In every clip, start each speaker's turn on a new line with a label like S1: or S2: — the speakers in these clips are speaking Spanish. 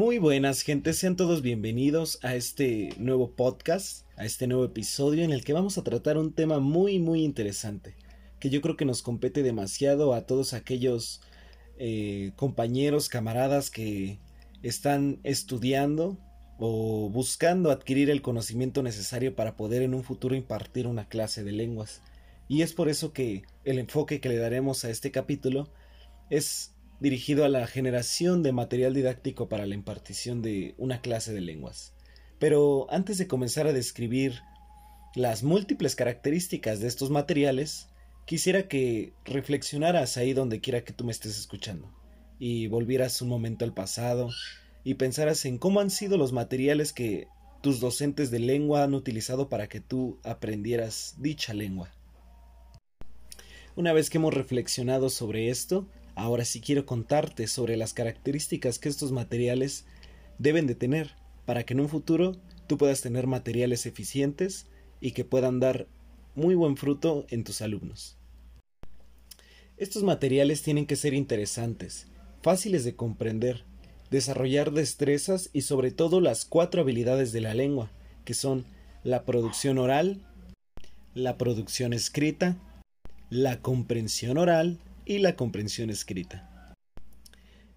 S1: Muy buenas, gente. Sean todos bienvenidos a este nuevo podcast, a este nuevo episodio en el que vamos a tratar un tema muy, muy interesante, que yo creo que nos compete demasiado a todos aquellos eh, compañeros, camaradas que están estudiando o buscando adquirir el conocimiento necesario para poder en un futuro impartir una clase de lenguas. Y es por eso que el enfoque que le daremos a este capítulo es dirigido a la generación de material didáctico para la impartición de una clase de lenguas. Pero antes de comenzar a describir las múltiples características de estos materiales, quisiera que reflexionaras ahí donde quiera que tú me estés escuchando y volvieras un momento al pasado y pensaras en cómo han sido los materiales que tus docentes de lengua han utilizado para que tú aprendieras dicha lengua. Una vez que hemos reflexionado sobre esto, ahora sí quiero contarte sobre las características que estos materiales deben de tener para que en un futuro tú puedas tener materiales eficientes y que puedan dar muy buen fruto en tus alumnos. Estos materiales tienen que ser interesantes, fáciles de comprender, desarrollar destrezas y sobre todo las cuatro habilidades de la lengua, que son la producción oral, la producción escrita, la comprensión oral y la comprensión escrita.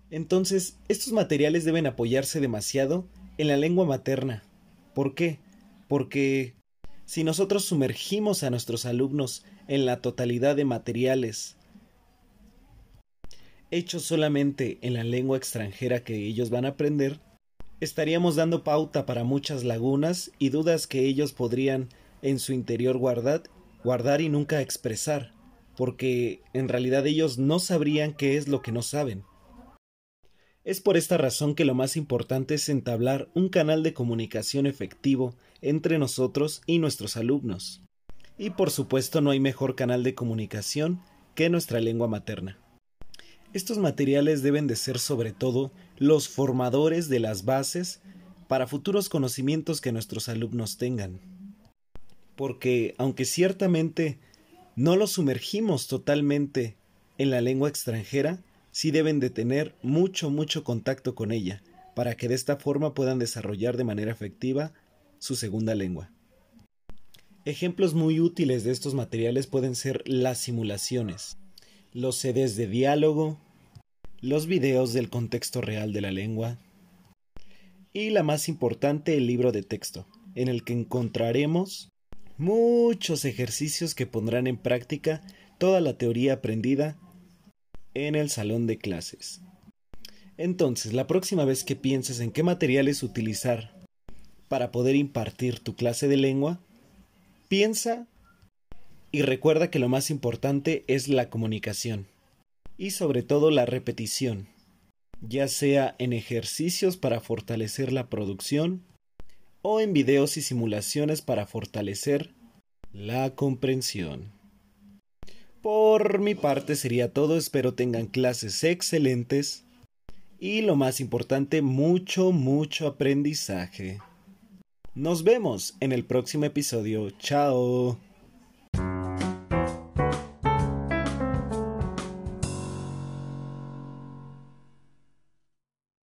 S1: Entonces, estos materiales deben apoyarse demasiado en la lengua materna. ¿Por qué? Porque si nosotros sumergimos a nuestros alumnos en la totalidad de materiales hechos solamente en la lengua extranjera que ellos van a aprender, estaríamos dando pauta para muchas lagunas y dudas que ellos podrían en su interior guardar, guardar y nunca expresar porque en realidad ellos no sabrían qué es lo que no saben. Es por esta razón que lo más importante es entablar un canal de comunicación efectivo entre nosotros y nuestros alumnos. Y por supuesto no hay mejor canal de comunicación que nuestra lengua materna. Estos materiales deben de ser sobre todo los formadores de las bases para futuros conocimientos que nuestros alumnos tengan. Porque aunque ciertamente no los sumergimos totalmente en la lengua extranjera, sí deben de tener mucho, mucho contacto con ella, para que de esta forma puedan desarrollar de manera efectiva su segunda lengua. Ejemplos muy útiles de estos materiales pueden ser las simulaciones, los CDs de diálogo, los videos del contexto real de la lengua y la más importante, el libro de texto, en el que encontraremos muchos ejercicios que pondrán en práctica toda la teoría aprendida en el salón de clases. Entonces, la próxima vez que pienses en qué materiales utilizar para poder impartir tu clase de lengua, piensa y recuerda que lo más importante es la comunicación y sobre todo la repetición, ya sea en ejercicios para fortalecer la producción o en videos y simulaciones para fortalecer la comprensión. Por mi parte sería todo, espero tengan clases excelentes y lo más importante, mucho, mucho aprendizaje. Nos vemos en el próximo episodio. Chao.